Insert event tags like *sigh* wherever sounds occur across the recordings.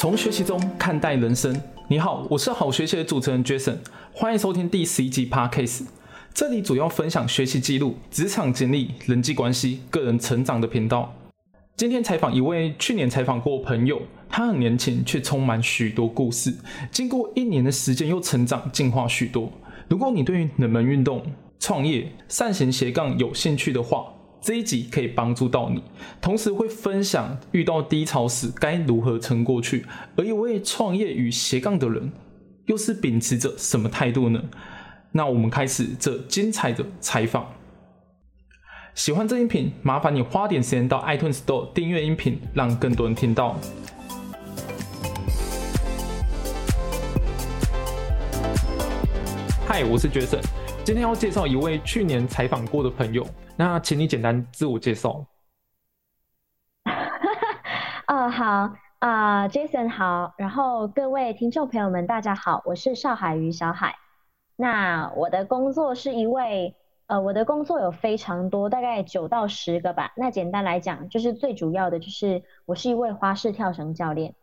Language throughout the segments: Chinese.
从学习中看待人生。你好，我是好学习的主持人 Jason，欢迎收听第十一集 Podcast。这里主要分享学习记录、职场经历、人际关系、个人成长的频道。今天采访一位去年采访过朋友，他很年轻，却充满许多故事。经过一年的时间，又成长进化许多。如果你对于冷门运动、创业、善行斜杠有兴趣的话，这一集可以帮助到你，同时会分享遇到低潮时该如何撑过去。而一位创业与斜杠的人，又是秉持着什么态度呢？那我们开始这精彩的采访。喜欢这音频，麻烦你花点时间到 iTunes Store 订阅音频，让更多人听到。嗨，我是 Jason，今天要介绍一位去年采访过的朋友。那请你简单自我介绍。哦，*laughs* 好啊，Jason 好，然后各位听众朋友们，大家好，我是邵海瑜小海。那我的工作是一位，呃，我的工作有非常多，大概九到十个吧。那简单来讲，就是最主要的就是我是一位花式跳绳教练。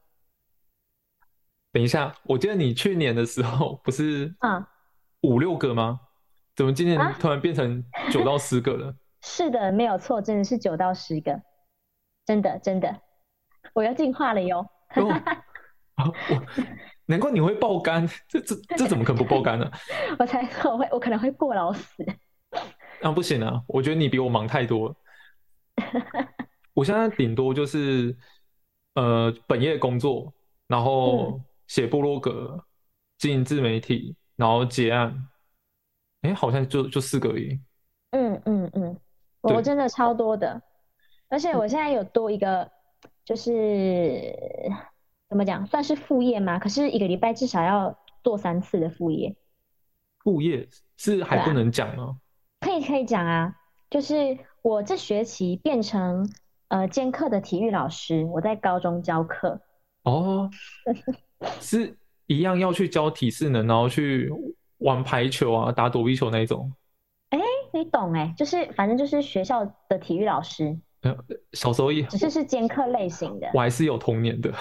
等一下，我记得你去年的时候不是啊五六个吗？怎么今年突然变成九到十个了？是的，没有错，真的是九到十个，真的真的，我要进化了哟！我难怪你会爆肝，这这 *laughs* 这怎么可能不爆肝呢？我才说我会，我可能会过劳死。啊，不行啊！我觉得你比我忙太多。*laughs* 我现在顶多就是呃本业工作，然后写部落格、经营自媒体，然后结案。哎，好像就就四个而已。嗯嗯嗯。我真的超多的，而且我现在有多一个，就是怎么讲，算是副业吗？可是一个礼拜至少要做三次的副业。副业是还不能讲吗？可以可以讲啊，就是我这学期变成呃兼课的体育老师，我在高中教课。哦，*laughs* 是一样要去教体适能，然后去玩排球啊，打躲避球那一种。哎你懂哎，就是反正就是学校的体育老师，小时候也只是是兼课类型的，我还是有童年的。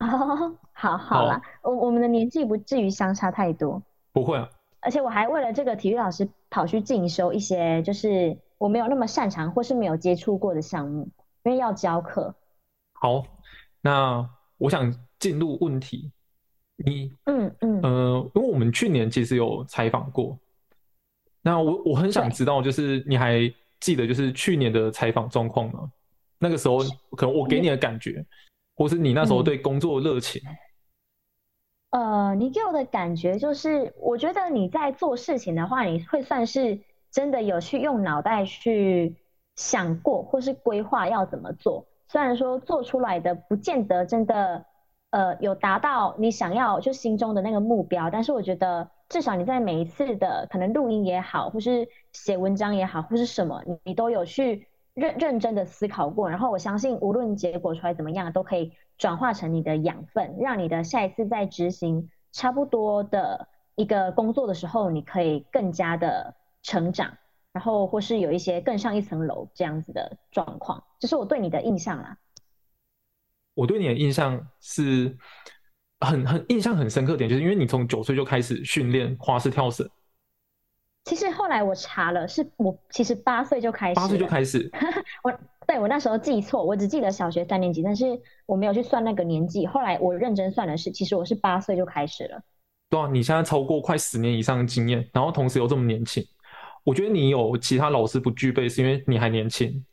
哦，好好了，我我们的年纪不至于相差太多，不会啊。而且我还为了这个体育老师跑去进修一些，就是我没有那么擅长或是没有接触过的项目，因为要教课。好，那我想进入问题，你嗯嗯呃，因为我们去年其实有采访过。那我我很想知道，就是你还记得就是去年的采访状况吗？那个时候可能我给你的感觉，或是你那时候对工作热情。呃，你给我的感觉就是，我觉得你在做事情的话，你会算是真的有去用脑袋去想过，或是规划要怎么做。虽然说做出来的不见得真的呃有达到你想要就心中的那个目标，但是我觉得。至少你在每一次的可能录音也好，或是写文章也好，或是什么，你你都有去认认真的思考过。然后我相信，无论结果出来怎么样，都可以转化成你的养分，让你的下一次在执行差不多的一个工作的时候，你可以更加的成长，然后或是有一些更上一层楼这样子的状况。这是我对你的印象啦。我对你的印象是。很很印象很深刻点，就是因为你从九岁就开始训练花式跳绳。其实后来我查了，是我其实八岁就开始。八岁就开始。*laughs* 我对我那时候记错，我只记得小学三年级，但是我没有去算那个年纪。后来我认真算的是，其实我是八岁就开始了。对啊，你现在超过快十年以上的经验，然后同时又这么年轻，我觉得你有其他老师不具备，是因为你还年轻。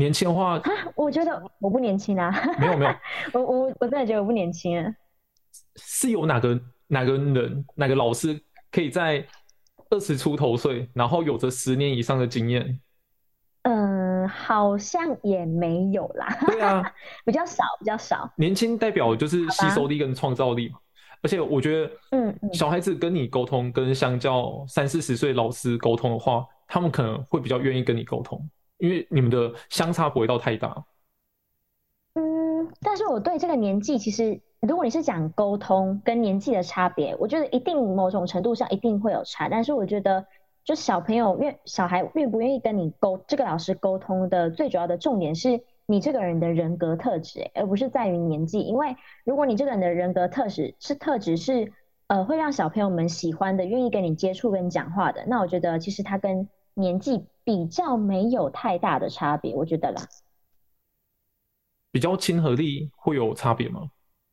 年轻的话，我觉得我不年轻啊。没有没有，*laughs* 我我我真的觉得我不年轻啊。是有哪个哪个人哪个老师可以在二十出头岁，然后有着十年以上的经验？嗯，好像也没有啦。对啊，*laughs* 比较少，比较少。年轻代表就是吸收力跟创造力嘛。而且我觉得，嗯，小孩子跟你沟通，跟相较三四十岁老师沟通的话，他们可能会比较愿意跟你沟通，因为你们的相差不会到太大。嗯，但是我对这个年纪其实。如果你是讲沟通跟年纪的差别，我觉得一定某种程度上一定会有差。但是我觉得，就小朋友愿小孩愿不愿意跟你沟这个老师沟通的最主要的重点是，你这个人的人格特质，而不是在于年纪。因为如果你这个人的人格特质是特质是呃会让小朋友们喜欢的，愿意跟你接触跟讲话的，那我觉得其实他跟年纪比较没有太大的差别，我觉得啦。比较亲和力会有差别吗？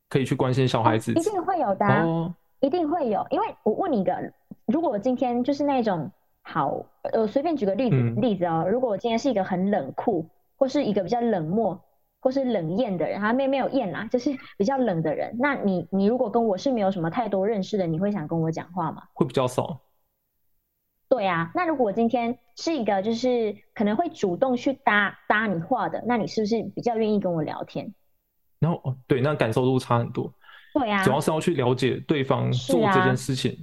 可以去关心小孩子，一定会有的，哦，一定会有。因为我问你一个，如果我今天就是那种好，呃，随便举个例子例子哦，如果我今天是一个很冷酷，或是一个比较冷漠，或是冷艳的人，他没没有艳啦，就是比较冷的人，那你你如果跟我是没有什么太多认识的，你会想跟我讲话吗？会比较少。对啊，那如果我今天是一个就是可能会主动去搭搭你话的，那你是不是比较愿意跟我聊天？然后哦，对，那感受度差很多。对啊，主要是要去了解对方做这件事情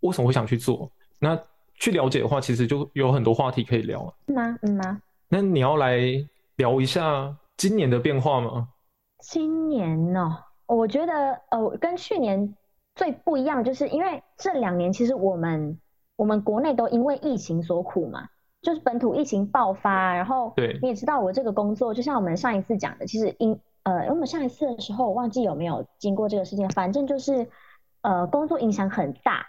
为什么会想去做。那去了解的话，其实就有很多话题可以聊。是吗？嗯吗？那你要来聊一下今年的变化吗？今年哦，我觉得呃，跟去年最不一样，就是因为这两年其实我们。我们国内都因为疫情所苦嘛，就是本土疫情爆发，然后对，你也知道我这个工作，就像我们上一次讲的，其实因呃，我们上一次的时候我忘记有没有经过这个事件，反正就是呃，工作影响很大，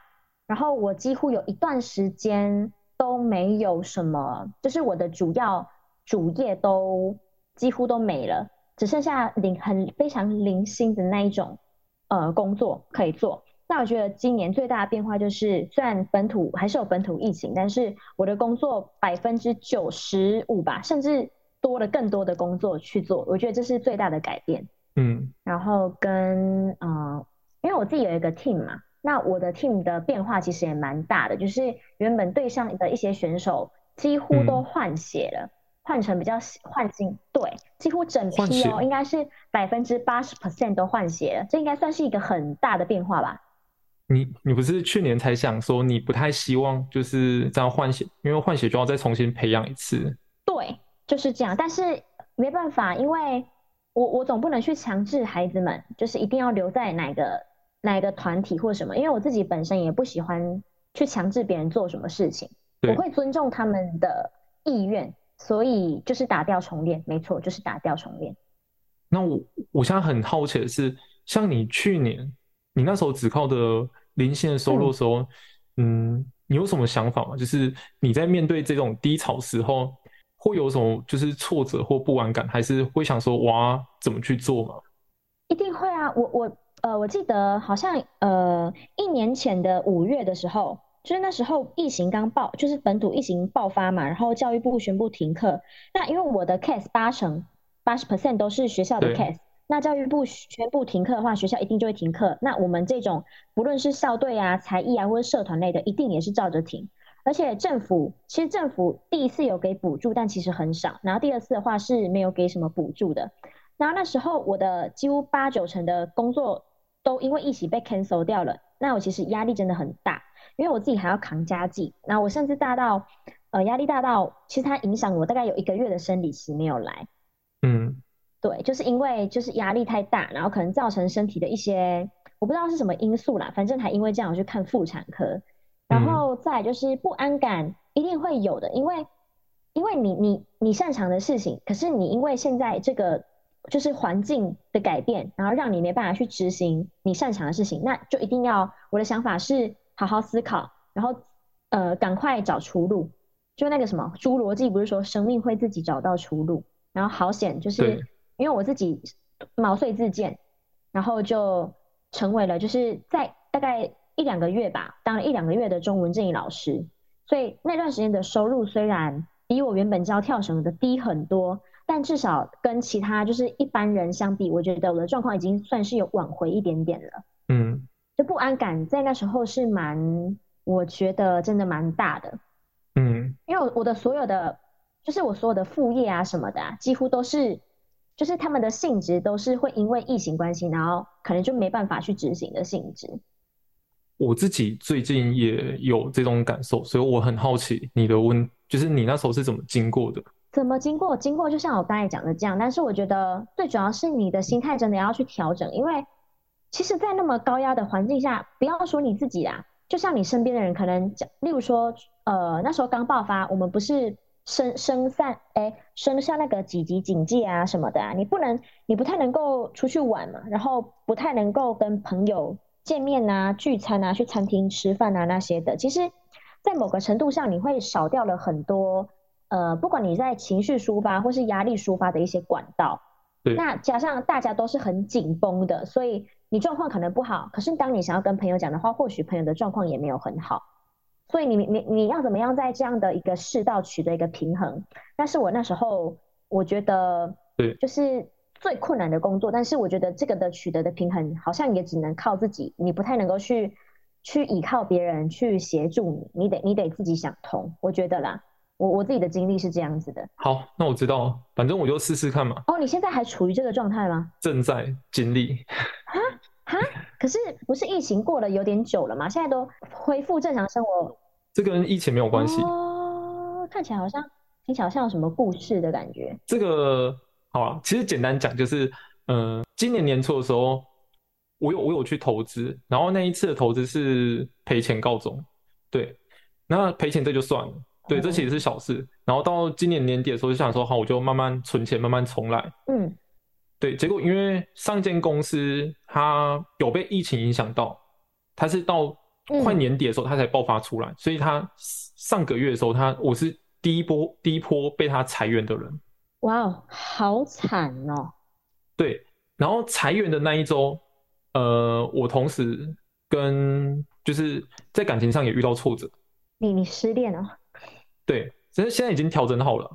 然后我几乎有一段时间都没有什么，就是我的主要主业都几乎都没了，只剩下零很非常零星的那一种呃工作可以做。那我觉得今年最大的变化就是，虽然本土还是有本土疫情，但是我的工作百分之九十五吧，甚至多了更多的工作去做。我觉得这是最大的改变。嗯，然后跟呃，因为我自己有一个 team 嘛，那我的 team 的变化其实也蛮大的，就是原本对上的一些选手几乎都换血了，换成比较换新，对，几乎整批哦，应该是百分之八十 percent 都换血了，这应该算是一个很大的变化吧。你你不是去年才想说你不太希望就是这样换血，因为换血就要再重新培养一次。对，就是这样。但是没办法，因为我我总不能去强制孩子们，就是一定要留在哪个哪个团体或什么。因为我自己本身也不喜欢去强制别人做什么事情，我会尊重他们的意愿，所以就是打掉重练。没错，就是打掉重练。那我我现在很好奇的是，像你去年你那时候只靠的。零线的收入的时候，嗯，你有什么想法吗？就是你在面对这种低潮时候，会有什么就是挫折或不安感，还是会想说哇，怎么去做吗？一定会啊！我我呃，我记得好像呃，一年前的五月的时候，就是那时候疫情刚爆，就是本土疫情爆发嘛，然后教育部宣布停课。那因为我的 case 八成八十 percent 都是学校的 case。那教育部宣布停课的话，学校一定就会停课。那我们这种不论是校队啊、才艺啊，或者社团类的，一定也是照着停。而且政府其实政府第一次有给补助，但其实很少。然后第二次的话是没有给什么补助的。然后那时候我的几乎八九成的工作都因为疫情被 cancel 掉了。那我其实压力真的很大，因为我自己还要扛家计。那我甚至大到呃压力大到，其实它影响我大概有一个月的生理期没有来。嗯。对，就是因为就是压力太大，然后可能造成身体的一些我不知道是什么因素啦，反正还因为这样我去看妇产科，然后再就是不安感一定会有的，因为因为你你你擅长的事情，可是你因为现在这个就是环境的改变，然后让你没办法去执行你擅长的事情，那就一定要我的想法是好好思考，然后呃赶快找出路，就那个什么侏罗纪不是说生命会自己找到出路，然后好险就是。因为我自己毛遂自荐，然后就成为了就是在大概一两个月吧，当了一两个月的中文正义老师。所以那段时间的收入虽然比我原本教跳绳的低很多，但至少跟其他就是一般人相比，我觉得我的状况已经算是有挽回一点点了。嗯，就不安感在那时候是蛮，我觉得真的蛮大的。嗯，因为我的所有的就是我所有的副业啊什么的，几乎都是。就是他们的性质都是会因为疫情关系，然后可能就没办法去执行的性质。我自己最近也有这种感受，所以我很好奇你的问，就是你那时候是怎么经过的？怎么经过？经过就像我刚才讲的这样，但是我觉得最主要是你的心态真的要去调整，因为其实，在那么高压的环境下，不要说你自己啦，就像你身边的人，可能讲，例如说，呃，那时候刚爆发，我们不是升升散哎升下那个几级警戒啊什么的啊，你不能你不太能够出去玩嘛，然后不太能够跟朋友见面啊、聚餐啊、去餐厅吃饭啊那些的。其实，在某个程度上，你会少掉了很多呃，不管你在情绪抒发或是压力抒发的一些管道。对。那加上大家都是很紧绷的，所以你状况可能不好，可是当你想要跟朋友讲的话，或许朋友的状况也没有很好。所以你你你要怎么样在这样的一个世道取得一个平衡？但是我那时候我觉得，对，就是最困难的工作。但是我觉得这个的取得的平衡，好像也只能靠自己，你不太能够去去依靠别人去协助你，你得你得自己想通。我觉得啦，我我自己的经历是这样子的。好，那我知道，反正我就试试看嘛。哦，你现在还处于这个状态吗？正在经历。*laughs* 哈哈，可是不是疫情过了有点久了嘛？现在都恢复正常生活。这跟疫情没有关系哦，看起来好像听起来像有什么故事的感觉。这个好啊，其实简单讲就是，嗯，今年年初的时候，我有我有去投资，然后那一次的投资是赔钱告终，对，那赔钱这就算了，对，这其实是小事。然后到今年年底的时候，就想说好，我就慢慢存钱，慢慢重来。嗯，对，结果因为上间公司它有被疫情影响到，它是到。快年底的时候，他才爆发出来，所以他上个月的时候，他我是第一波第一波被他裁员的人。哇哦，好惨哦！对，然后裁员的那一周，呃，我同时跟就是在感情上也遇到挫折。你你失恋了？对，只是现在已经调整好了。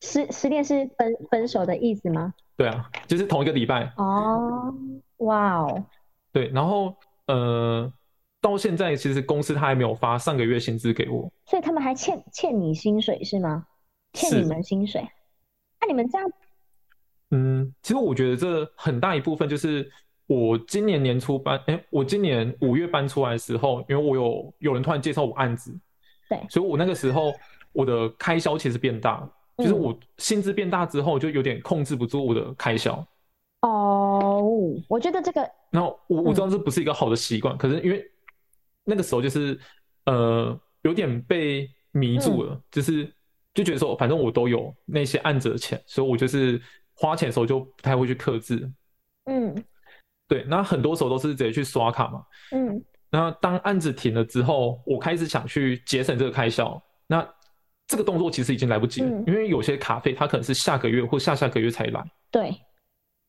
失失恋是分分手的意思吗？对啊，就是同一个礼拜。哦，哇哦。对，然后呃。到现在，其实公司他还没有发上个月薪资给我，所以他们还欠欠你薪水是吗？欠你们薪水？那你们这样，嗯，其实我觉得这很大一部分就是我今年年初搬，哎，我今年五月搬出来的时候，因为我有有人突然介绍我案子，对，所以我那个时候我的开销其实变大，就是我薪资变大之后，就有点控制不住我的开销。哦，我觉得这个，那我我知道这不是一个好的习惯，可是因为。那个时候就是，呃，有点被迷住了，就是就觉得说，反正我都有那些案子的钱，所以我就是花钱的时候就不太会去克制。嗯，对，那很多时候都是直接去刷卡嘛。嗯，那当案子停了之后，我开始想去节省这个开销，那这个动作其实已经来不及了，因为有些卡费它可能是下个月或下下个月才来。对，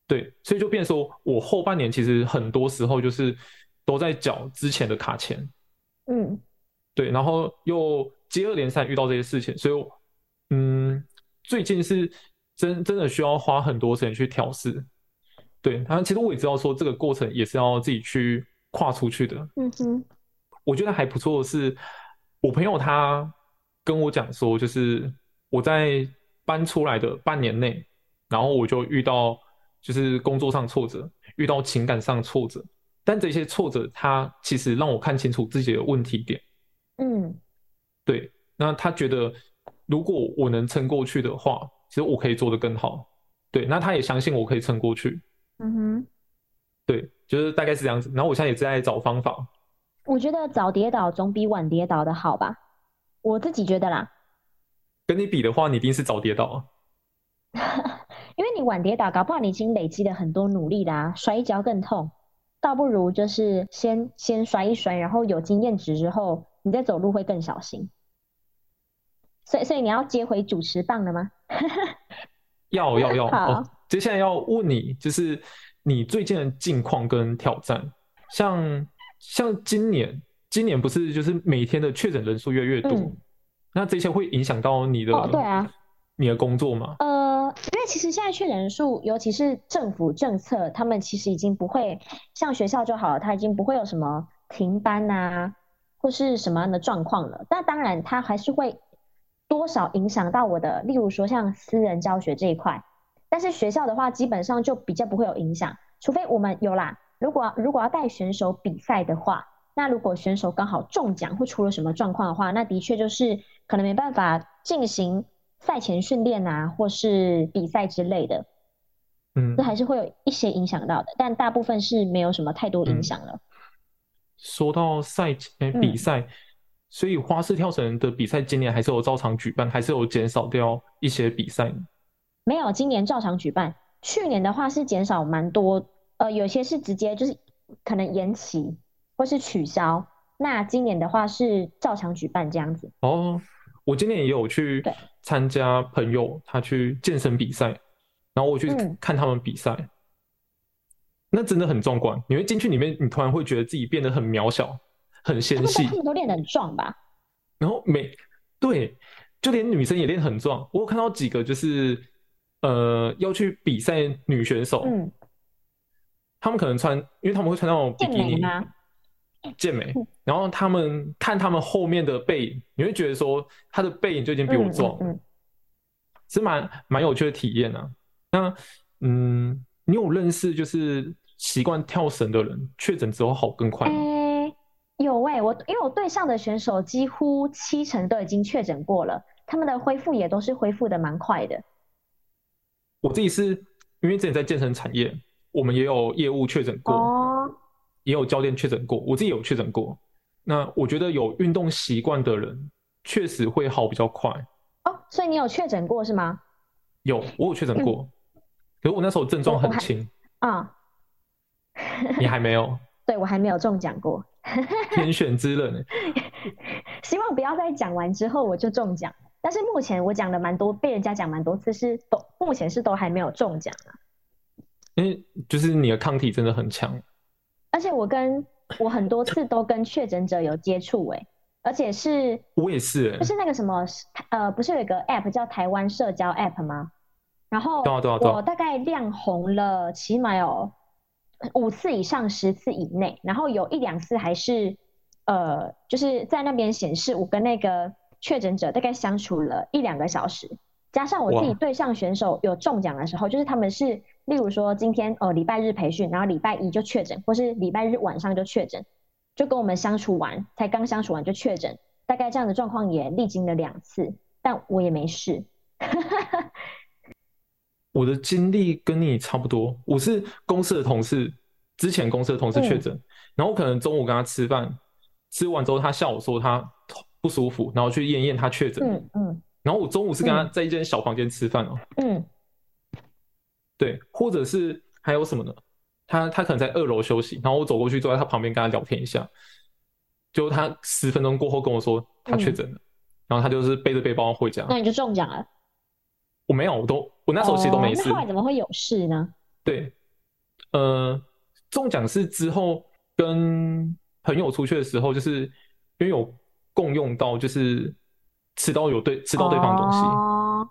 对，所以就变说，我后半年其实很多时候就是。都在缴之前的卡钱，嗯，对，然后又接二连三遇到这些事情，所以，嗯，最近是真真的需要花很多时间去调试，对，然后其实我也知道说这个过程也是要自己去跨出去的，嗯哼，我觉得还不错的是，我朋友他跟我讲说，就是我在搬出来的半年内，然后我就遇到就是工作上挫折，遇到情感上挫折。但这些挫折，他其实让我看清楚自己的问题点。嗯，对。那他觉得，如果我能撑过去的话，其实我可以做得更好。对。那他也相信我可以撑过去。嗯哼。对，就是大概是这样子。然后我现在也在找方法。我觉得早跌倒总比晚跌倒的好吧？我自己觉得啦。跟你比的话，你一定是早跌倒啊。*laughs* 因为你晚跌倒，搞不好你已经累积了很多努力啦，摔一跤更痛。倒不如就是先先摔一摔，然后有经验值之后，你再走路会更小心。所以所以你要接回主持棒了吗？*laughs* 要要要。好，接下来要问你，就是你最近的近况跟挑战。像像今年，今年不是就是每天的确诊人数越来越多，那这些会影响到你的对啊，你的工作吗？呃。其实现在确诊数，尤其是政府政策，他们其实已经不会像学校就好了，他已经不会有什么停班啊，或是什么样的状况了。但当然，他还是会多少影响到我的，例如说像私人教学这一块。但是学校的话，基本上就比较不会有影响，除非我们有啦。如果如果要带选手比赛的话，那如果选手刚好中奖或出了什么状况的话，那的确就是可能没办法进行。赛前训练啊，或是比赛之类的，嗯，这还是会有一些影响到的，但大部分是没有什么太多影响了。说到赛前比赛，所以花式跳绳的比赛今年还是有照常举办，还是有减少掉一些比赛。没有，今年照常举办。去年的话是减少蛮多，呃，有些是直接就是可能延期或是取消。那今年的话是照常举办这样子。哦，我今年也有去参加朋友他去健身比赛，然后我去看他们比赛。那真的很壮观，你会进去里面，你突然会觉得自己变得很渺小，很纤细。他们都练得很壮吧？*laughs* 然后每对，就连女生也练很壮。我有看到几个就是呃要去比赛女选手，嗯，他们可能穿，因为他们会穿那种比基尼吗？健美。然后他们看他们后面的背影，你会觉得说他的背影就已经比我壮，是蛮蛮有趣的体验啊。那嗯。你有认识就是习惯跳绳的人，确诊之后好更快吗？有哎，我因为我对上的选手几乎七成都已经确诊过了，他们的恢复也都是恢复的蛮快的。我自己是因为之前在健身产业，我们也有业务确诊过，也有教练确诊过，我自己有确诊过。那我觉得有运动习惯的人确实会好比较快。哦，所以你有确诊过是吗？有，我有确诊过。可是我那时候症状很轻啊，你还没有？*laughs* 对我还没有中奖过，天选之人。*laughs* 希望不要在讲完之后我就中奖。但是目前我讲了蛮多，被人家讲蛮多次，是都目前是都还没有中奖啊。因为就是你的抗体真的很强，而且我跟我很多次都跟确诊者有接触哎，而且是我也是，就是那个什么呃，不是有一个 app 叫台湾社交 app 吗？然后我大概亮红了，起码有五次以上，十次以内。然后有一两次还是，呃，就是在那边显示我跟那个确诊者大概相处了一两个小时，加上我自己对上选手有中奖的时候，就是他们是，例如说今天哦礼拜日培训，然后礼拜一就确诊，或是礼拜日晚上就确诊，就跟我们相处完，才刚相处完就确诊，大概这样的状况也历经了两次，但我也没事。*laughs* 我的经历跟你差不多，我是公司的同事，之前公司的同事确诊，然后可能中午跟他吃饭，吃完之后他下午说他不舒服，然后去验验他确诊，嗯嗯，然后我中午是跟他在一间小房间吃饭哦，嗯，对，或者是还有什么呢？他他可能在二楼休息，然后我走过去坐在他旁边跟他聊天一下，就他十分钟过后跟我说他确诊了，然后他就是背着背包回家，那你就中奖了。我没有，我都我那时候其实都没事。那后来怎么会有事呢？对，呃，中奖是之后跟朋友出去的时候，就是因为有共用到，就是吃到有对吃到对方东西。哦。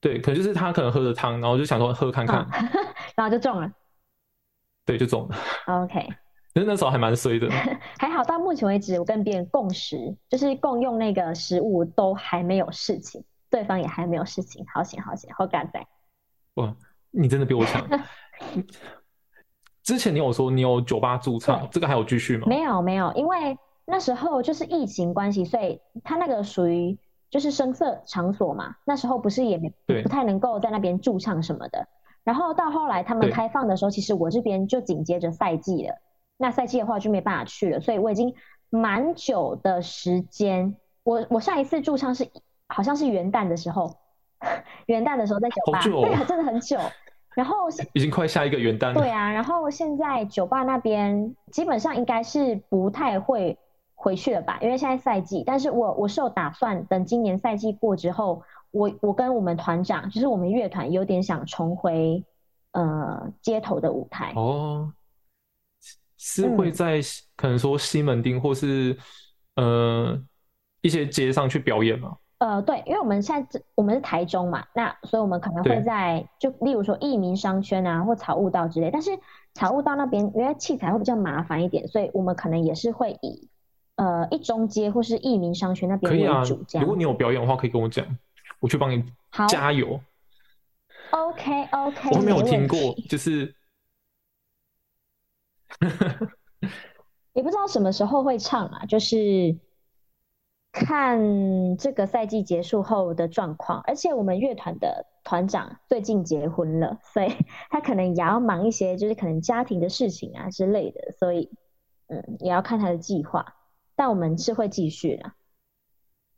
对，可能就是他可能喝了汤，然后就想说喝看看，*laughs* 然后就中了。对，就中了。OK。那时候还蛮衰的。*laughs* 还好到目前为止，我跟别人共食，就是共用那个食物，都还没有事情。对方也还没有事情，好险好险，好感在。哇，你真的比我强。*laughs* 之前你有说你有酒吧驻唱，这个还有继续吗？没有没有，因为那时候就是疫情关系，所以他那个属于就是声色场所嘛。那时候不是也没不太能够在那边驻唱什么的。然后到后来他们开放的时候，其实我这边就紧接着赛季了。那赛季的话就没办法去了，所以我已经蛮久的时间。我我上一次驻唱是。好像是元旦的时候，*laughs* 元旦的时候在酒吧，对，真的很久。*laughs* 然后已经快下一个元旦了。对啊，然后现在酒吧那边基本上应该是不太会回去了吧，因为现在赛季。但是我我是有打算，等今年赛季过之后，我我跟我们团长，就是我们乐团有点想重回呃街头的舞台。哦，是会在可能说西门町或是呃一些街上去表演吗？呃，对，因为我们现在我们是台中嘛，那所以我们可能会在就例如说益民商圈啊，或草悟道之类。但是草悟道那边因为器材会比较麻烦一点，所以我们可能也是会以呃一中街或是益民商圈那边可以啊，如果你有表演的话，可以跟我讲，我去帮你加油。OK OK，我没有听过，就是也不知道什么时候会唱啊，就是。看这个赛季结束后的状况，而且我们乐团的团长最近结婚了，所以 *laughs* 他可能也要忙一些，就是可能家庭的事情啊之类的，所以嗯，也要看他的计划。但我们是会继续的。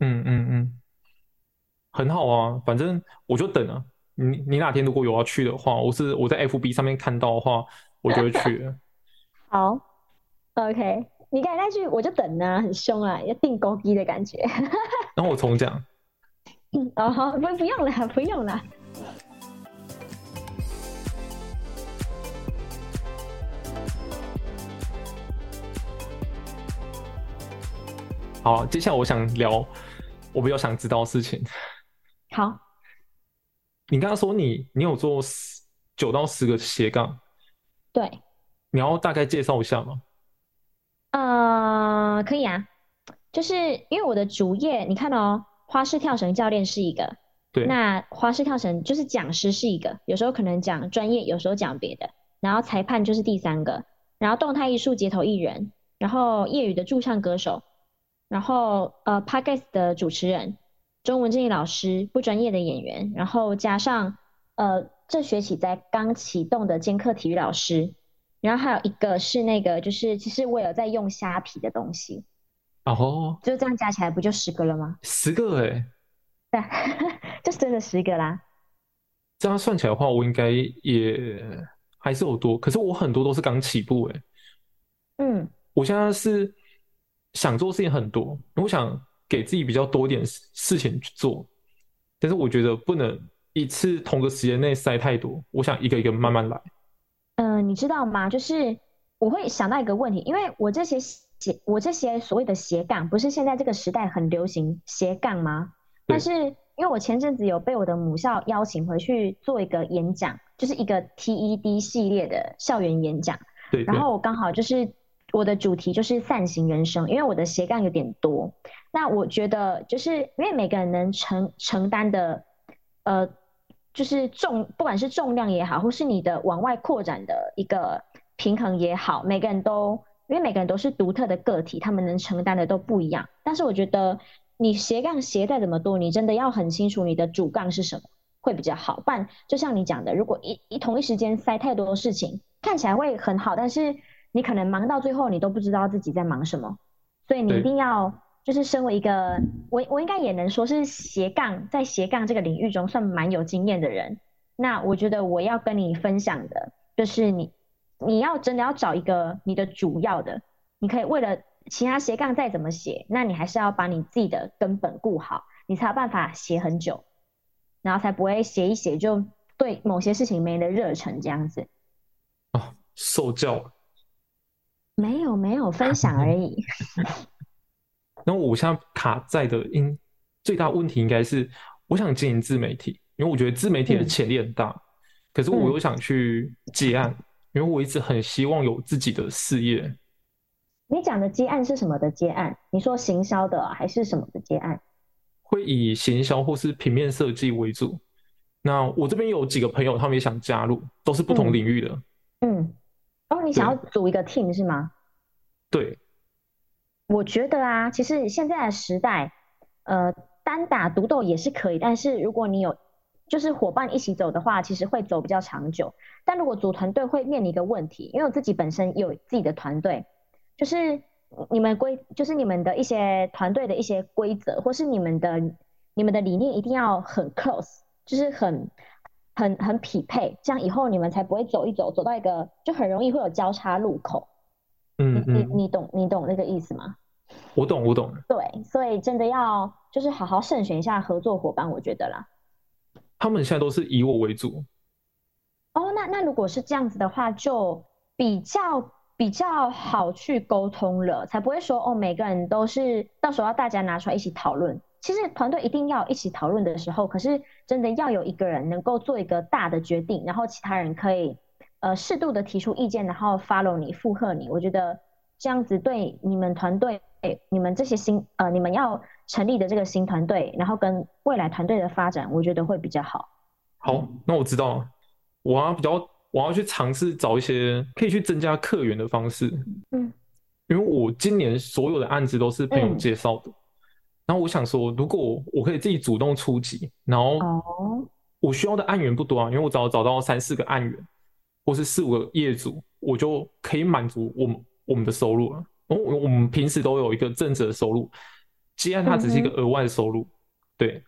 嗯嗯嗯，很好啊，反正我就等啊。你你哪天如果有要去的话，我是我在 FB 上面看到的话，我就会去。*laughs* 好，OK，你刚才那句我就等啊，很凶啊，要定勾机的感觉。*laughs* 然后我重讲。哦，不不用了，不用了。好，接下来我想聊我比较想知道的事情。好，你刚刚说你你有做十九到十个斜杠，对，你要大概介绍一下吗？呃，可以啊，就是因为我的主业，你看哦，花式跳绳教练是一个，对，那花式跳绳就是讲师是一个，有时候可能讲专业，有时候讲别的，然后裁判就是第三个，然后动态艺术街头艺人，然后业余的驻唱歌手。然后呃，Podcast 的主持人，中文正义老师，不专业的演员，然后加上呃，这学期在刚启动的兼课体育老师，然后还有一个是那个，就是其实我有在用虾皮的东西，哦，就这样加起来不就十个了吗？十个哎，对，*laughs* 就真的十个啦。这样算起来的话，我应该也还是有多，可是我很多都是刚起步哎。嗯，我现在是。想做事情很多，我想给自己比较多点事情去做，但是我觉得不能一次同个时间内塞太多，我想一个一个慢慢来。嗯，你知道吗？就是我会想到一个问题，因为我这些斜，我这些所谓的斜杠，不是现在这个时代很流行斜杠吗？但是因为我前阵子有被我的母校邀请回去做一个演讲，就是一个 TED 系列的校园演讲，对，然后我刚好就是。我的主题就是散行人生，因为我的斜杠有点多。那我觉得，就是因为每个人能承承担的，呃，就是重，不管是重量也好，或是你的往外扩展的一个平衡也好，每个人都，因为每个人都是独特的个体，他们能承担的都不一样。但是我觉得，你斜杠斜再怎么多，你真的要很清楚你的主杠是什么，会比较好。办，就像你讲的，如果一一同一时间塞太多事情，看起来会很好，但是。你可能忙到最后，你都不知道自己在忙什么，所以你一定要就是身为一个我我应该也能说是斜杠在斜杠这个领域中算蛮有经验的人。那我觉得我要跟你分享的就是你你要真的要找一个你的主要的，你可以为了其他斜杠再怎么写，那你还是要把你自己的根本顾好，你才有办法写很久，然后才不会写一写就对某些事情没了热忱这样子。哦，受教。没有没有分享而已。*laughs* 然后我现在卡在的因最大问题应该是，我想经营自媒体，因为我觉得自媒体的潜力很大，可是我又想去接案，因为我一直很希望有自己的事业。你讲的接案是什么的接案？你说行销的还是什么的接案？会以行销或是平面设计为主。那我这边有几个朋友，他们也想加入，都是不同领域的。嗯。哦，你想要组一个 team 是吗？对，我觉得啊，其实现在的时代，呃，单打独斗也是可以，但是如果你有就是伙伴一起走的话，其实会走比较长久。但如果组团队会面临一个问题，因为我自己本身有自己的团队，就是你们规，就是你们的一些团队的一些规则，或是你们的你们的理念一定要很 close，就是很。很很匹配，这样以后你们才不会走一走走到一个就很容易会有交叉路口。嗯你你懂你懂那个意思吗？我懂我懂。对，所以真的要就是好好慎选一下合作伙伴，我觉得啦。他们现在都是以我为主。哦，那那如果是这样子的话，就比较比较好去沟通了，才不会说哦，每个人都是到时候要大家拿出来一起讨论。其实团队一定要一起讨论的时候，可是真的要有一个人能够做一个大的决定，然后其他人可以呃适度的提出意见，然后 follow 你附和你。我觉得这样子对你们团队，你们这些新呃你们要成立的这个新团队，然后跟未来团队的发展，我觉得会比较好。好，那我知道了，我要比较我要去尝试找一些可以去增加客源的方式。嗯，因为我今年所有的案子都是朋友介绍的。然后我想说，如果我可以自己主动出击，然后我需要的案源不多啊，因为我只要找到三四个案源，或是四五个业主，我就可以满足我们我们的收入了。我我们平时都有一个正职的收入，接案它只是一个额外的收入。对，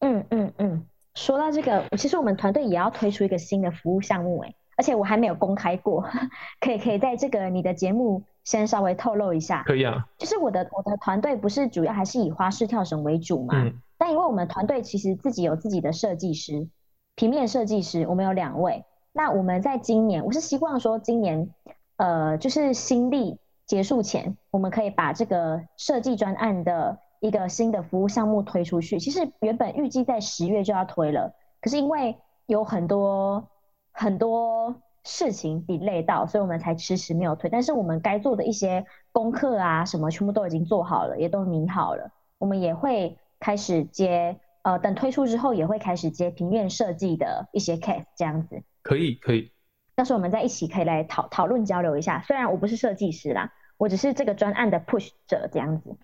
嗯嗯嗯。说到这个，其实我们团队也要推出一个新的服务项目，哎，而且我还没有公开过，*laughs* 可以可以在这个你的节目先稍微透露一下。可以啊。就是我的我的团队不是主要还是以花式跳绳为主嘛？嗯。但因为我们团队其实自己有自己的设计师，平面设计师，我们有两位。那我们在今年，我是希望说今年，呃，就是新历结束前，我们可以把这个设计专案的一个新的服务项目推出去。其实原本预计在十月就要推了，可是因为有很多很多事情 delay 到，所以我们才迟迟没有推。但是我们该做的一些功课啊，什么全部都已经做好了，也都拟好了。我们也会开始接，呃，等推出之后也会开始接平面设计的一些 case 这样子。可以可以，到时候我们再一起可以来讨讨论交流一下。虽然我不是设计师啦，我只是这个专案的 push 者这样子。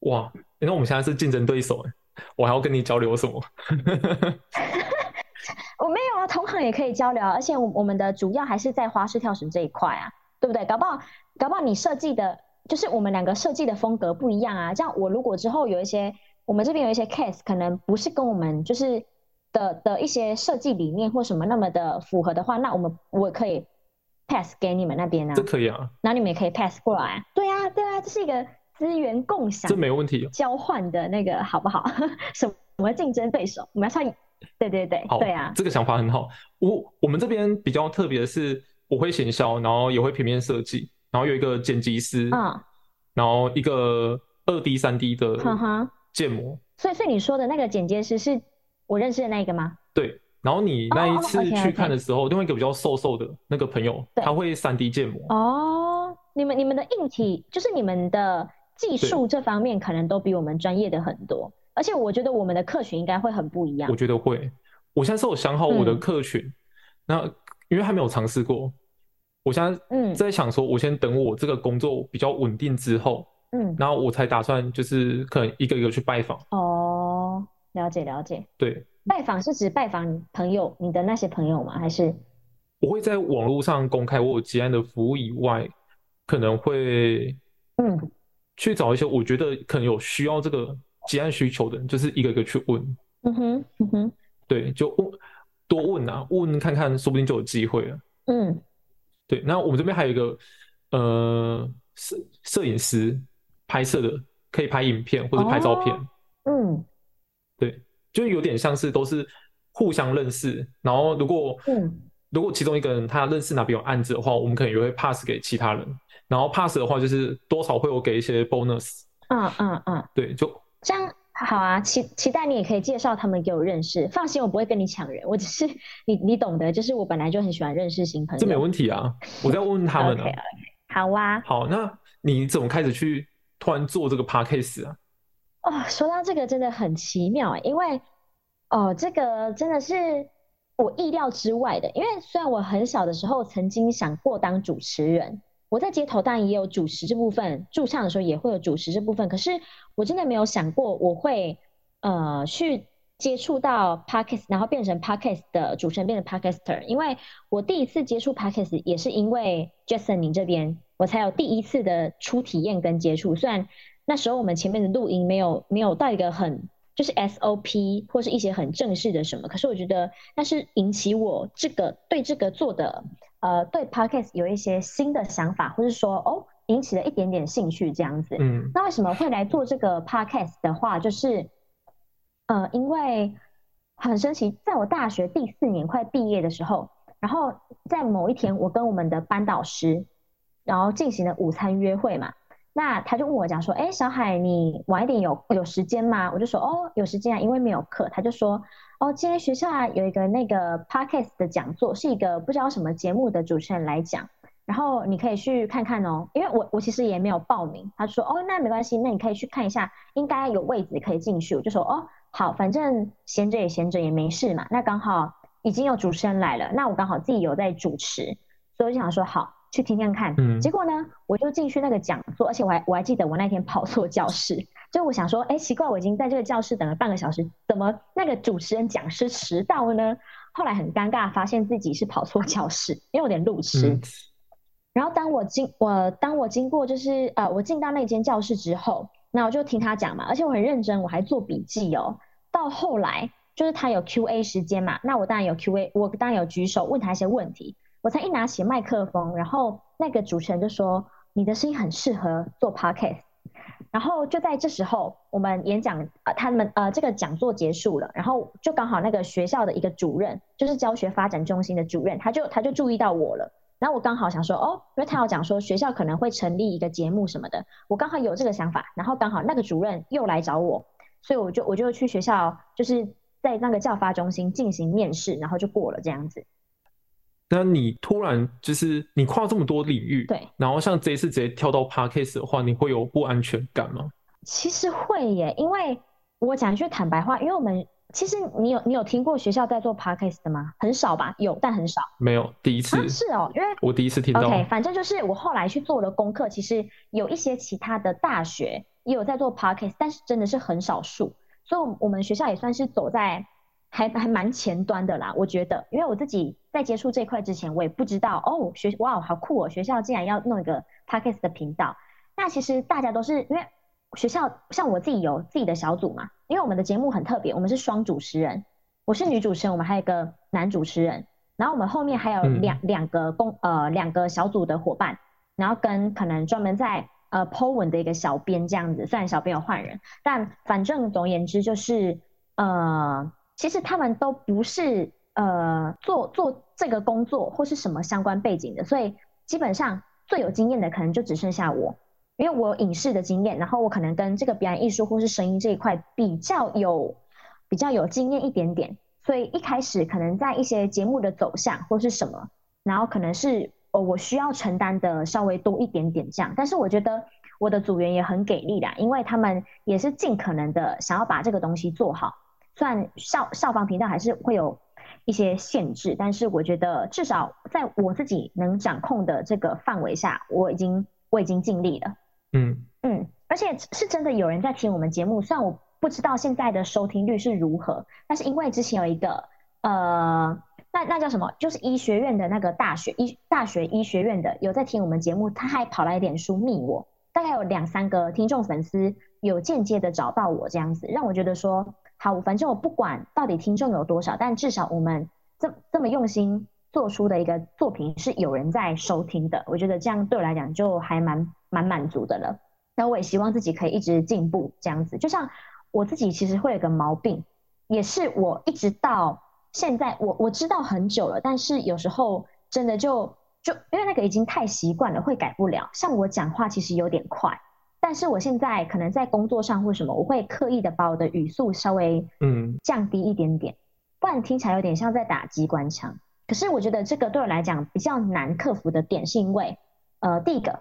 哇，那我们现在是竞争对手我还要跟你交流什么？*laughs* 我没同行也可以交流，而且我我们的主要还是在花式跳绳这一块啊，对不对？搞不好搞不好你设计的，就是我们两个设计的风格不一样啊。这样我如果之后有一些，我们这边有一些 case，可能不是跟我们就是。的的一些设计理念或什么那么的符合的话，那我们我可以 pass 给你们那边呢？这可以啊，那你们也可以 pass 过来。对啊，对啊，这是一个资源共享，这没问题，交换的那个好不好？*laughs* 什么竞争对手？我们要创，对对对，对啊，这个想法很好。我我们这边比较特别的是，我会行销，然后也会平面设计，然后有一个剪辑师，嗯，然后一个二 D、三 D 的建模。所以，所以你说的那个剪接师是。我认识的那个吗？对，然后你那一次去看的时候，另外一个比较瘦瘦的那个朋友，他会三 D 建模。哦，你们你们的硬体就是你们的技术这方面，可能都比我们专业的很多。而且我觉得我们的客群应该会很不一样。我觉得会。我现在是有想好我的客群，那因为还没有尝试过，我现在嗯在想说，我先等我这个工作比较稳定之后，嗯，然后我才打算就是可能一个一个去拜访。哦。了解了解，对，拜访是指拜访朋友，你的那些朋友吗？还是我会在网络上公开我有接案的服务以外，可能会嗯去找一些我觉得可能有需要这个接案需求的人，就是一个一个去问。嗯哼，嗯哼，对，就问多问啊，问看看，说不定就有机会了。嗯，对，那我们这边还有一个呃摄摄影师拍摄的，可以拍影片或者拍照片。嗯。对，就有点像是都是互相认识，然后如果嗯，如果其中一个人他认识哪边有案子的话，我们可能也会 pass 给其他人，然后 pass 的话就是多少会有给一些 bonus。嗯嗯嗯，对，就这样好啊，期期待你也可以介绍他们给我认识，放心，我不会跟你抢人，我只是 *laughs* 你你懂得，就是我本来就很喜欢认识新朋友，这没问题啊，我再问问他们呢。好啊，好，那你怎么开始去突然做这个 podcast 啊？哦，说到这个真的很奇妙，因为哦，这个真的是我意料之外的。因为虽然我很小的时候曾经想过当主持人，我在街头当然也有主持这部分，驻唱的时候也会有主持这部分，可是我真的没有想过我会呃去接触到 podcast，然后变成 podcast 的主持人，变成 podcaster。因为我第一次接触 podcast 也是因为 Jason 你这边，我才有第一次的初体验跟接触，虽然。那时候我们前面的录音没有没有到一个很就是 SOP 或是一些很正式的什么，可是我觉得那是引起我这个对这个做的呃对 Podcast 有一些新的想法，或是说哦引起了一点点兴趣这样子。嗯，那为什么会来做这个 Podcast 的话，就是呃因为很神奇，在我大学第四年快毕业的时候，然后在某一天我跟我们的班导师然后进行了午餐约会嘛。那他就问我讲说，哎，小海，你晚一点有有时间吗？我就说，哦，有时间啊，因为没有课。他就说，哦，今天学校啊有一个那个 podcast 的讲座，是一个不知道什么节目的主持人来讲，然后你可以去看看哦。因为我我其实也没有报名。他说，哦，那没关系，那你可以去看一下，应该有位置可以进去。我就说，哦，好，反正闲着也闲着也没事嘛。那刚好已经有主持人来了，那我刚好自己有在主持，所以我就想说，好。去听听看，嗯，结果呢，我就进去那个讲座，而且我还我还记得我那天跑错教室，就我想说，哎，奇怪，我已经在这个教室等了半个小时，怎么那个主持人讲师迟到了呢？后来很尴尬，发现自己是跑错教室，因为有点路痴。然后当我经我当我经过就是呃我进到那间教室之后，那我就听他讲嘛，而且我很认真，我还做笔记哦。到后来就是他有 Q A 时间嘛，那我当然有 Q A，我当然有举手问他一些问题。我才一拿起麦克风，然后那个主持人就说：“你的声音很适合做 podcast。”然后就在这时候，我们演讲呃，他们呃这个讲座结束了，然后就刚好那个学校的一个主任，就是教学发展中心的主任，他就他就注意到我了。然后我刚好想说，哦，因为他要讲说学校可能会成立一个节目什么的，我刚好有这个想法。然后刚好那个主任又来找我，所以我就我就去学校，就是在那个教发中心进行面试，然后就过了这样子。那你突然就是你跨这么多领域，对，然后像这一次直接跳到 podcast 的话，你会有不安全感吗？其实会耶，因为我讲一句坦白话，因为我们其实你有你有听过学校在做 podcast 的吗？很少吧，有但很少。没有，第一次。是哦，因为我第一次听到。OK，反正就是我后来去做了功课，其实有一些其他的大学也有在做 podcast，但是真的是很少数，所以我们学校也算是走在。还还蛮前端的啦，我觉得，因为我自己在接触这块之前，我也不知道哦，学哇好酷哦，学校竟然要弄一个 podcast 的频道。那其实大家都是因为学校像我自己有自己的小组嘛，因为我们的节目很特别，我们是双主持人，我是女主持人，我们还有一个男主持人，然后我们后面还有两两个公呃两个小组的伙伴，然后跟可能专门在呃 po 文的一个小编这样子，虽然小编有换人，但反正总而言之就是呃。其实他们都不是呃做做这个工作或是什么相关背景的，所以基本上最有经验的可能就只剩下我，因为我有影视的经验，然后我可能跟这个表演艺术或是声音这一块比较有比较有经验一点点，所以一开始可能在一些节目的走向或是什么，然后可能是呃我需要承担的稍微多一点点这样，但是我觉得我的组员也很给力的，因为他们也是尽可能的想要把这个东西做好。虽然校校方频道还是会有一些限制，但是我觉得至少在我自己能掌控的这个范围下，我已经我已经尽力了。嗯嗯，而且是真的有人在听我们节目，虽然我不知道现在的收听率是如何，但是因为之前有一个呃，那那叫什么，就是医学院的那个大学医大学医学院的有在听我们节目，他还跑来点书密我，大概有两三个听众粉丝有间接的找到我这样子，让我觉得说。好，反正我不管到底听众有多少，但至少我们这这么用心做出的一个作品是有人在收听的，我觉得这样对我来讲就还蛮蛮满足的了。那我也希望自己可以一直进步，这样子。就像我自己其实会有个毛病，也是我一直到现在，我我知道很久了，但是有时候真的就就因为那个已经太习惯了，会改不了。像我讲话其实有点快。但是我现在可能在工作上或什么，我会刻意的把我的语速稍微嗯降低一点点，不然听起来有点像在打机关枪。可是我觉得这个对我来讲比较难克服的点，是因为呃第一个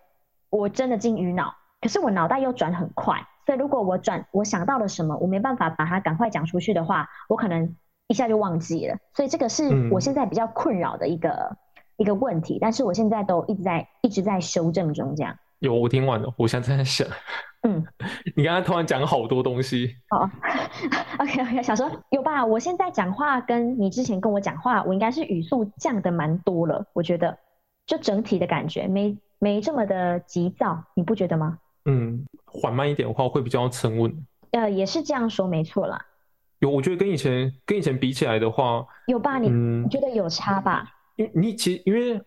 我真的进鱼脑，可是我脑袋又转很快，所以如果我转我想到了什么，我没办法把它赶快讲出去的话，我可能一下就忘记了。所以这个是我现在比较困扰的一个一个问题，但是我现在都一直在一直在修正中，这样。有我听完了，我现在在想，*laughs* 嗯，*laughs* 你刚刚突然讲好多东西。好，OK OK，想说有吧？我现在讲话跟你之前跟我讲话，我应该是语速降的蛮多了，我觉得就整体的感觉没没这么的急躁，你不觉得吗？嗯，缓慢一点的话会比较沉稳。呃，也是这样说，没错啦。有，我觉得跟以前跟以前比起来的话，有吧？你你觉得有差吧？因你其实因为。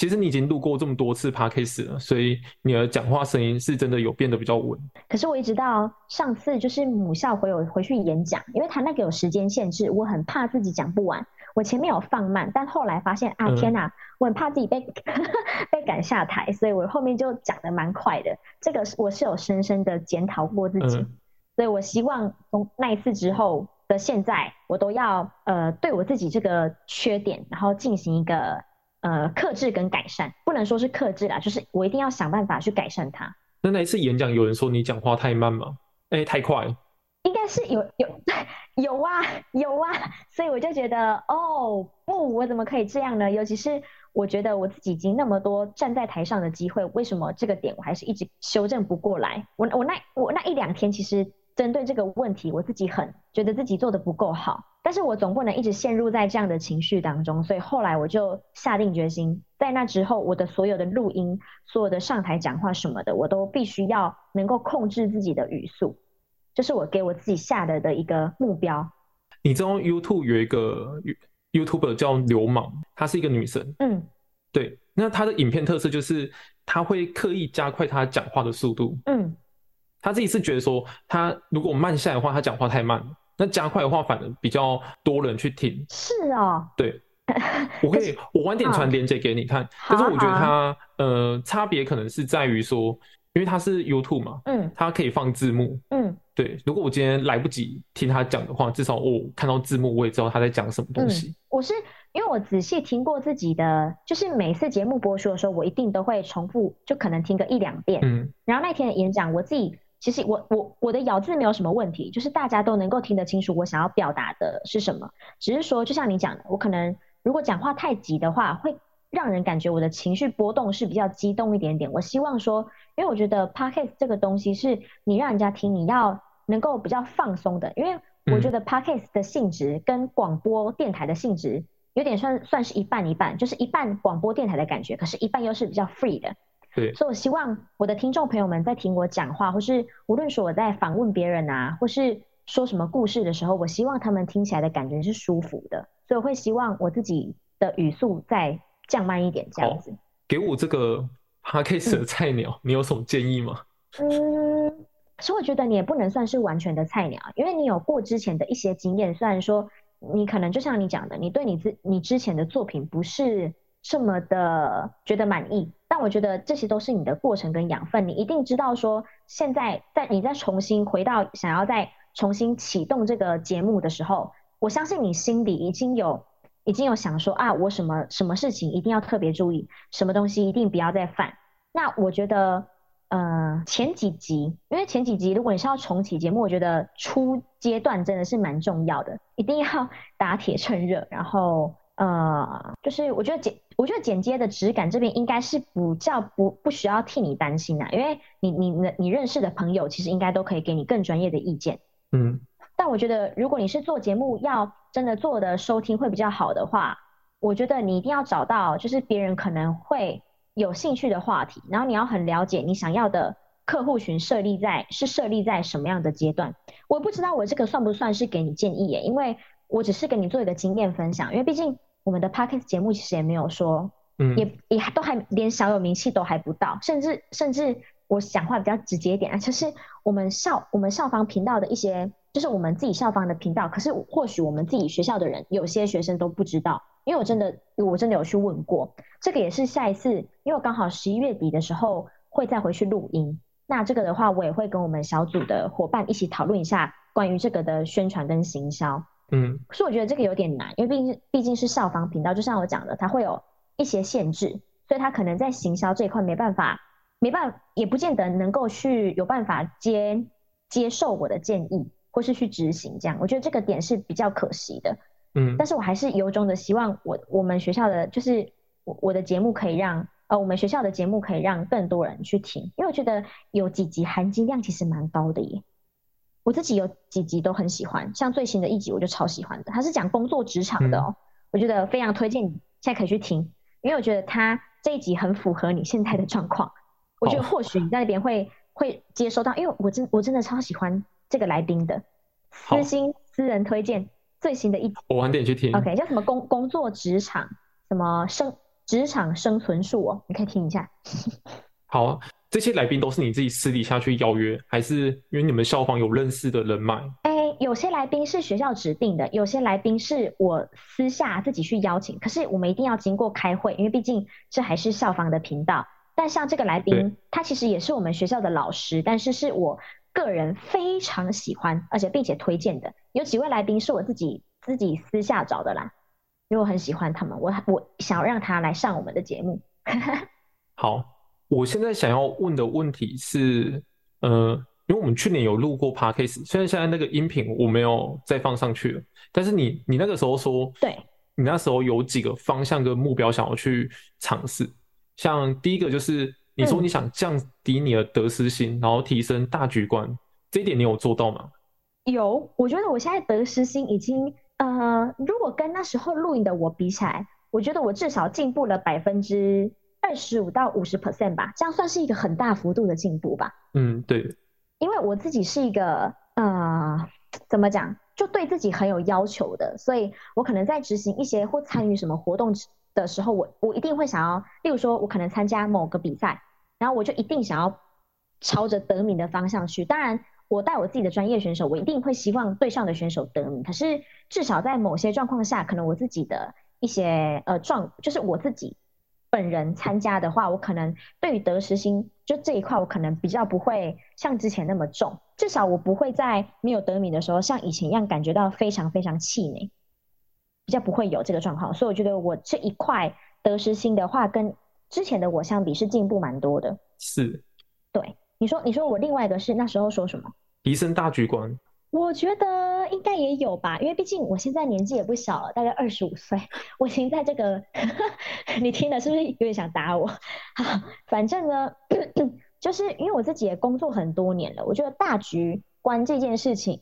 其实你已经录过这么多次 podcast 了，所以你的讲话声音是真的有变得比较稳。可是我一直到上次就是母校回我回去演讲，因为他那个有时间限制，我很怕自己讲不完。我前面有放慢，但后来发现啊，天哪，我很怕自己被 *laughs* 被赶下台，所以我后面就讲的蛮快的。这个是我是有深深的检讨过自己，所以我希望从那一次之后的现在，我都要呃对我自己这个缺点，然后进行一个。呃，克制跟改善，不能说是克制啦，就是我一定要想办法去改善它。那那一次演讲，有人说你讲话太慢吗？哎，太快？应该是有有有啊有啊，所以我就觉得，哦不，我怎么可以这样呢？尤其是我觉得我自己已经那么多站在台上的机会，为什么这个点我还是一直修正不过来？我我那我那一两天其实。针对这个问题，我自己很觉得自己做的不够好，但是我总不能一直陷入在这样的情绪当中，所以后来我就下定决心，在那之后，我的所有的录音、所有的上台讲话什么的，我都必须要能够控制自己的语速，这是我给我自己下的的一个目标。你知道 YouTube 有一个 YouTuber 叫流氓，她是一个女生，嗯，对，那她的影片特色就是她会刻意加快她讲话的速度，嗯。他自己是觉得说，他如果慢下来的话，他讲话太慢了。那加快的话，反而比较多人去听。是哦。对，*laughs* 我可以，我晚点传链接给你看。但是我觉得它呃，差别可能是在于说，因为它是 YouTube 嘛，嗯，它可以放字幕，嗯，对。如果我今天来不及听他讲的话，至少我看到字幕，我也知道他在讲什么东西。我是因为我仔细听过自己的，就是每次节目播出的时候，我一定都会重复，就可能听个一两遍。嗯，然后那天的演讲，我自己。其实我我我的咬字没有什么问题，就是大家都能够听得清楚我想要表达的是什么。只是说，就像你讲的，我可能如果讲话太急的话，会让人感觉我的情绪波动是比较激动一点点。我希望说，因为我觉得 podcast 这个东西是你让人家听，你要能够比较放松的。因为我觉得 podcast 的性质跟广播电台的性质有点算算是一半一半，就是一半广播电台的感觉，可是一半又是比较 free 的。对，所以我希望我的听众朋友们在听我讲话，或是无论说我在访问别人啊，或是说什么故事的时候，我希望他们听起来的感觉是舒服的。所以我会希望我自己的语速再降慢一点，这样子。给我这个 podcast 的菜鸟，你有什么建议吗？嗯，其实我觉得你也不能算是完全的菜鸟，因为你有过之前的一些经验。虽然说你可能就像你讲的，你对你之你之前的作品不是这么的觉得满意。但我觉得这些都是你的过程跟养分，你一定知道说，现在在你再重新回到想要再重新启动这个节目的时候，我相信你心里已经有已经有想说啊，我什么什么事情一定要特别注意，什么东西一定不要再犯。那我觉得，呃，前几集，因为前几集如果你是要重启节目，我觉得初阶段真的是蛮重要的，一定要 *laughs* 打铁趁热，然后。呃，就是我觉得简，我觉得剪接的质感这边应该是不叫不不需要替你担心啊，因为你你你你认识的朋友其实应该都可以给你更专业的意见。嗯，但我觉得如果你是做节目要真的做的收听会比较好的话，我觉得你一定要找到就是别人可能会有兴趣的话题，然后你要很了解你想要的客户群设立在是设立在什么样的阶段。我不知道我这个算不算是给你建议耶，因为我只是给你做一个经验分享，因为毕竟。我们的 podcast 节目其实也没有说，嗯，也也都还连小有名气都还不到，甚至甚至我讲话比较直接一点啊，就是我们校我们校方频道的一些，就是我们自己校方的频道，可是或许我们自己学校的人有些学生都不知道，因为我真的我真的有去问过，这个也是下一次，因为我刚好十一月底的时候会再回去录音，那这个的话我也会跟我们小组的伙伴一起讨论一下关于这个的宣传跟行销。嗯，可是我觉得这个有点难，因为毕竟毕竟是校方频道，就像我讲的，它会有一些限制，所以它可能在行销这一块没办法，没办法，也不见得能够去有办法接接受我的建议，或是去执行这样。我觉得这个点是比较可惜的。嗯，但是我还是由衷的希望我我们学校的就是我我的节目可以让呃我们学校的节目可以让更多人去听，因为我觉得有几集含金量其实蛮高的耶。我自己有几集都很喜欢，像最新的一集我就超喜欢的，它是讲工作职场的哦，我觉得非常推荐你现在可以去听，因为我觉得他这一集很符合你现在的状况，我觉得或许你在那边会会接收到，因为我真我真的超喜欢这个来宾的，私心私人推荐最新的一集，我晚点去听，OK，叫什么工工作职场什么生职场生存术哦，你可以听一下，*laughs* 好。这些来宾都是你自己私底下去邀约，还是因为你们校方有认识的人脉？哎，有些来宾是学校指定的，有些来宾是我私下自己去邀请。可是我们一定要经过开会，因为毕竟这还是校方的频道。但像这个来宾，他其实也是我们学校的老师，但是是我个人非常喜欢，而且并且推荐的。有几位来宾是我自己自己私下找的啦，因为我很喜欢他们，我我想要让他来上我们的节目。*laughs* 好。我现在想要问的问题是，呃，因为我们去年有录过 podcast，虽然现在那个音频我没有再放上去了，但是你你那个时候说，对，你那时候有几个方向跟目标想要去尝试，像第一个就是你说你想降低你的得失心，然后提升大局观，这一点你有做到吗？有，我觉得我现在得失心已经，呃，如果跟那时候录影的我比起来，我觉得我至少进步了百分之二十五到五十 percent 吧，这样算是一个很大幅度的进步吧。嗯，对，因为我自己是一个，呃，怎么讲，就对自己很有要求的，所以我可能在执行一些或参与什么活动的时候，我我一定会想要，例如说，我可能参加某个比赛，然后我就一定想要朝着得名的方向去，当然。我带我自己的专业选手，我一定会希望对上的选手得名。可是至少在某些状况下，可能我自己的一些呃状，就是我自己本人参加的话，我可能对于得失心就这一块，我可能比较不会像之前那么重。至少我不会在没有得米的时候，像以前一样感觉到非常非常气馁，比较不会有这个状况。所以我觉得我这一块得失心的话，跟之前的我相比是进步蛮多的。是，对。你说，你说我另外一个是那时候说什么？提升大局观。我觉得应该也有吧，因为毕竟我现在年纪也不小了，大概二十五岁。*laughs* 我已经在这个，*laughs* 你听了是不是有点想打我？好，反正呢，*coughs* 就是因为我自己也工作很多年了，我觉得大局观这件事情，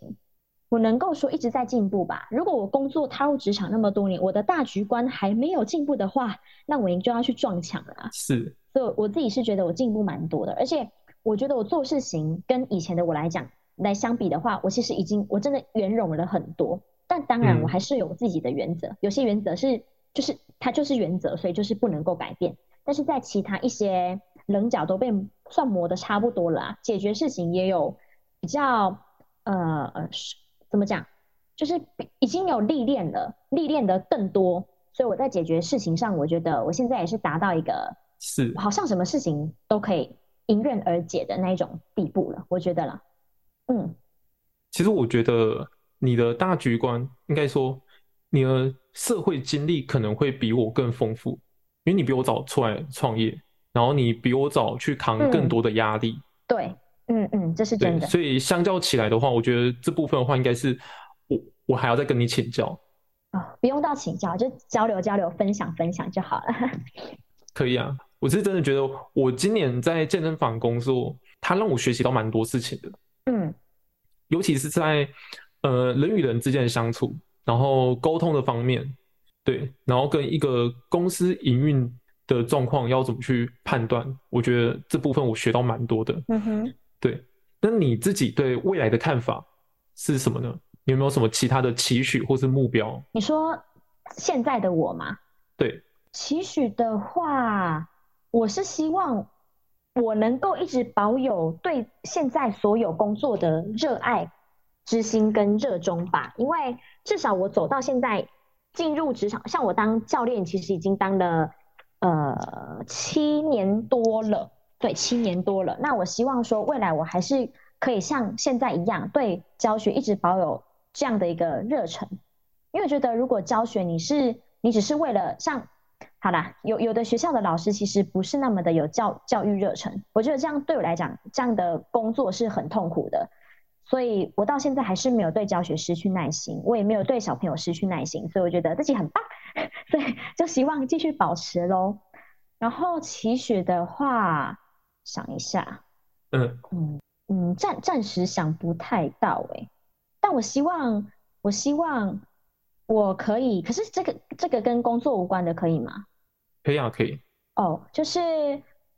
我能够说一直在进步吧。如果我工作踏入职场那么多年，我的大局观还没有进步的话，那我应就要去撞墙了。是，所以我自己是觉得我进步蛮多的，而且。我觉得我做事情跟以前的我来讲来相比的话，我其实已经我真的圆融了很多。但当然，我还是有自己的原则，有些原则是就是它就是原则，所以就是不能够改变。但是在其他一些棱角都被算磨的差不多了，解决事情也有比较呃呃怎么讲，就是已经有历练了，历练的更多。所以我在解决事情上，我觉得我现在也是达到一个是好像什么事情都可以。迎刃而解的那一种地步了，我觉得了。嗯，其实我觉得你的大局观，应该说你的社会经历可能会比我更丰富，因为你比我早出来创业，然后你比我早去扛更多的压力。对，嗯嗯，这是真的。所以相较起来的话，我觉得这部分的话，应该是我我还要再跟你请教。啊，不用到请教，就交流交流，分享分享就好了。*laughs* 可以啊。我是真的觉得，我今年在健身房工作，它让我学习到蛮多事情的。嗯，尤其是在呃人与人之间的相处，然后沟通的方面，对，然后跟一个公司营运的状况要怎么去判断，我觉得这部分我学到蛮多的。嗯哼，对。那你自己对未来的看法是什么呢？你有没有什么其他的期许或是目标？你说现在的我吗？对，期许的话。我是希望我能够一直保有对现在所有工作的热爱之心跟热衷吧，因为至少我走到现在进入职场，像我当教练其实已经当了呃七年多了，对，七年多了。那我希望说未来我还是可以像现在一样对教学一直保有这样的一个热忱，因为觉得如果教学你是你只是为了像。好啦，有有的学校的老师其实不是那么的有教教育热忱，我觉得这样对我来讲，这样的工作是很痛苦的，所以我到现在还是没有对教学失去耐心，我也没有对小朋友失去耐心，所以我觉得自己很棒，*laughs* 所以就希望继续保持喽。然后期许的话，想一下，嗯嗯嗯，暂暂时想不太到哎，但我希望，我希望。我可以，可是这个这个跟工作无关的，可以吗？可以啊，可以。哦，就是，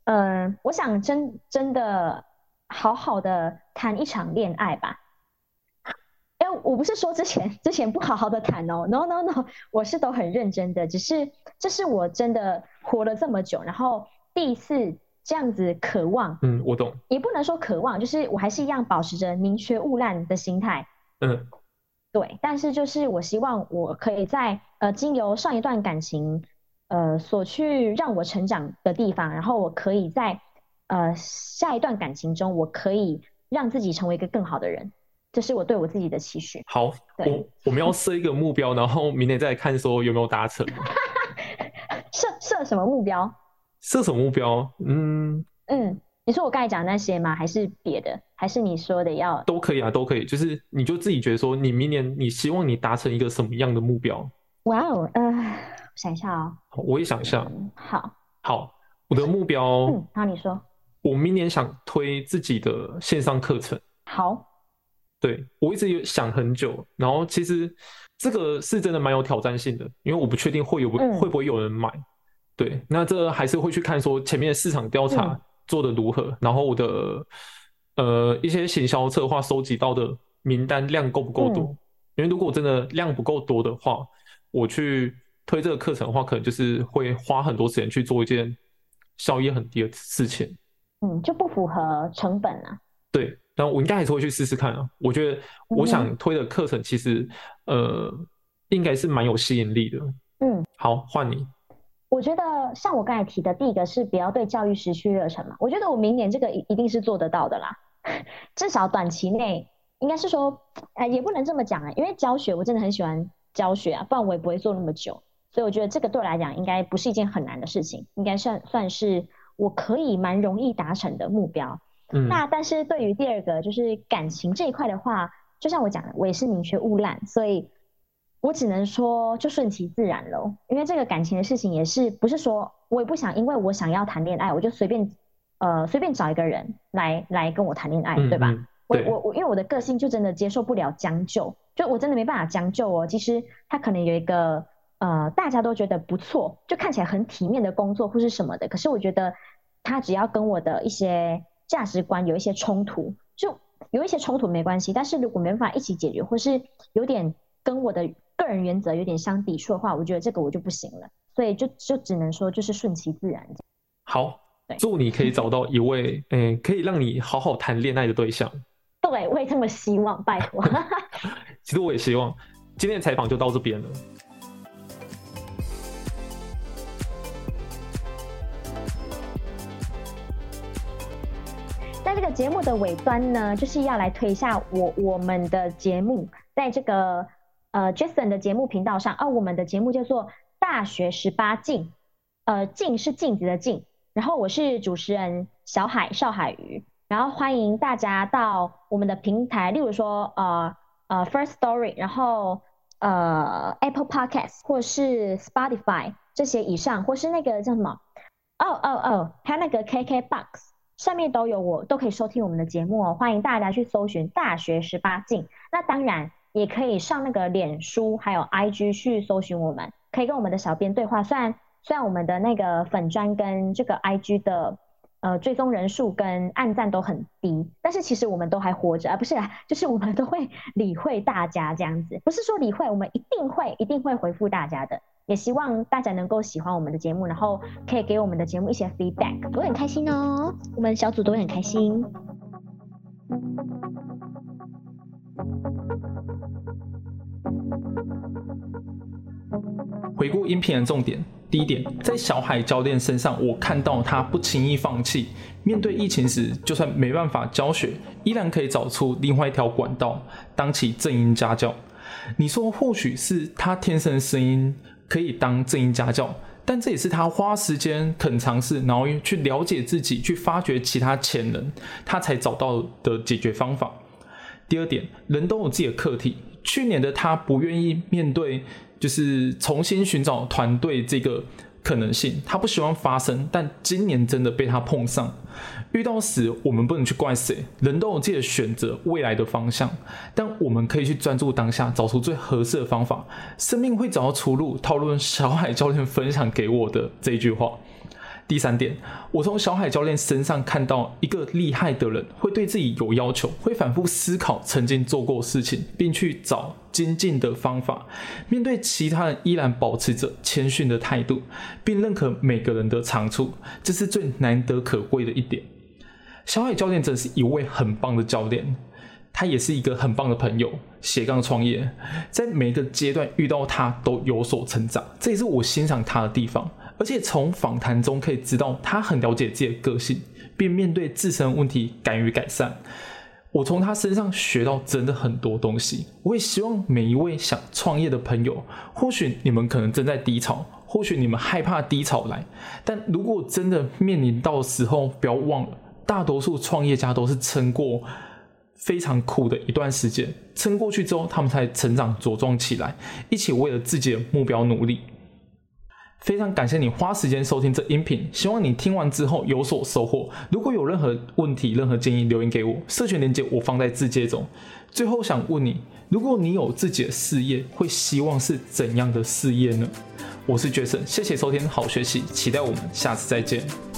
嗯，我想真真的好好的谈一场恋爱吧。哎，我不是说之前之前不好好的谈哦，no no no，我是都很认真的，只是这是我真的活了这么久，然后第一次这样子渴望。嗯，我懂。也不能说渴望，就是我还是一样保持着宁缺毋滥的心态。嗯。对，但是就是我希望我可以在呃经由上一段感情，呃所去让我成长的地方，然后我可以在呃下一段感情中，我可以让自己成为一个更好的人，这是我对我自己的期许。好，我我们要设一个目标，然后明年再看说有没有达成。*laughs* 设设什么目标？设什么目标？嗯嗯。你说我刚才讲那些吗？还是别的？还是你说的要都可以啊，都可以。就是你就自己觉得说，你明年你希望你达成一个什么样的目标？哇哦，呃，想一下哦。我也想一下。好。好，我的目标。嗯，好，你说。我明年想推自己的线上课程。好。对我一直有想很久，然后其实这个是真的蛮有挑战性的，因为我不确定会有会不会有人买。对，那这还是会去看说前面的市场调查嗯做的如何，然后我的呃一些行销策划收集到的名单量够不够多？嗯因为如果真的量不够多的话，我去推这个课程的话，可能就是会花很多时间去做一件效益很低的事情。嗯，就不符合成本啊。对，但我应该还是会去试试看啊。我觉得我想推的课程其实、呃应该是蛮有吸引力的。嗯，好，换你。我觉得像我刚才提的，第一个是不要对教育失去热忱嘛。我觉得我明年这个一一定是做得到的啦，*laughs* 至少短期内应该是说，呃，也不能这么讲啊，因为教学我真的很喜欢教学啊，不然我也不会做那么久。所以我觉得这个对我来讲应该不是一件很难的事情，应该算算是我可以蛮容易达成的目标。嗯，那但是对于第二个就是感情这一块的话，就像我讲的，我也是宁缺毋滥，所以我只能说就顺其自然喽。因为这个感情的事情也是不是说我也不想，因为我想要谈恋爱，我就随便呃随便找一个人来来跟我谈恋爱，嗯对吧？我我我因为我的个性就真的接受不了将就，就我真的没办法将就哦。其实他可能有一个呃大家都觉得不错，就看起来很体面的工作或是什么的，可是我觉得他只要跟我的一些价值观有一些冲突，就有一些冲突没关系，但是如果没办法一起解决，或是有点跟我的个人原则有点相抵触的话，我觉得这个我就不行了。所以就就只能说就是顺其自然。好，祝你可以找到一位诶、可以让你好好谈恋爱的对象。*laughs* 对，我也这么希望，拜托。*laughs* 其实我也希望今天的采访就到这边了。在这个节目的尾端呢，就是要来推一下我我们的节目，在这个呃 Jason 的节目频道上，哦，我们的节目叫做《大学十八禁》，呃，禁是镜子的禁，然后我是主持人小海邵海瑜，然后欢迎大家到我们的平台，例如说呃呃 First Story，然后呃 Apple Podcast 或是 Spotify 这些以上，或是那个叫什么？哦哦哦，还有那个 KKBox。上面都有我都可以收听我们的节目哦，欢迎大家去搜寻“大学十八禁”。那当然也可以上那个脸书还有 IG 去搜寻我们，可以跟我们的小编对话。虽然虽然我们的那个粉砖跟这个 IG 的呃追踪人数跟暗赞都很低，但是其实我们都还活着啊，不是啊，*laughs* 就是我们都会理会大家这样子，不是说理会，我们一定会一定会回复大家的。也希望大家能够喜欢我们的节目，然后可以给我们的节目一些 feedback，我会很开心哦。我们小组都会很开心。回顾音频的重点，第一点，在小海教练身上，我看到他不轻易放弃。面对疫情时，就算没办法教学，依然可以找出另外一条管道，当起正音家教。你说，或许是他天生的声音可以当正音家教，但这也是他花时间肯尝试，然后去了解自己，去发掘其他潜能，他才找到的解决方法。第二点，人都有自己的课题。去年的他不愿意面对，就是重新寻找团队这个可能性，他不希望发生。但今年真的被他碰上，遇到时我们不能去怪谁，人都有自己的选择，未来的方向。但我们可以去专注当下，找出最合适的方法。生命会找到出路。讨论小海教练分享给我的这句话。第三点，我从小海教练身上看到一个厉害的人会对自己有要求，会反复思考曾经做过事情，并去找精进的方法。面对其他人，依然保持着谦逊的态度，并认可每个人的长处，这是最难得可贵的一点。小海教练真是一位很棒的教练，他也是一个很棒的朋友。斜杠创业，在每个阶段遇到他都有所成长，这也是我欣赏他的地方。而且从访谈中可以知道，他很了解自己的个性，并面对自身问题敢于改善。我从他身上学到真的很多东西。我也希望每一位想创业的朋友，或许你们可能正在低潮，或许你们害怕低潮来，但如果真的面临到时候，不要忘了，大多数创业家都是撑过非常苦的一段时间，撑过去之后，他们才成长茁壮起来，一起为了自己的目标努力。非常感谢你花时间收听这音频，希望你听完之后有所收获。如果有任何问题、任何建议，留言给我，社群连接我放在字节中。最后想问你，如果你有自己的事业，会希望是怎样的事业呢？我是 Jason，谢谢收听好学习，期待我们下次再见。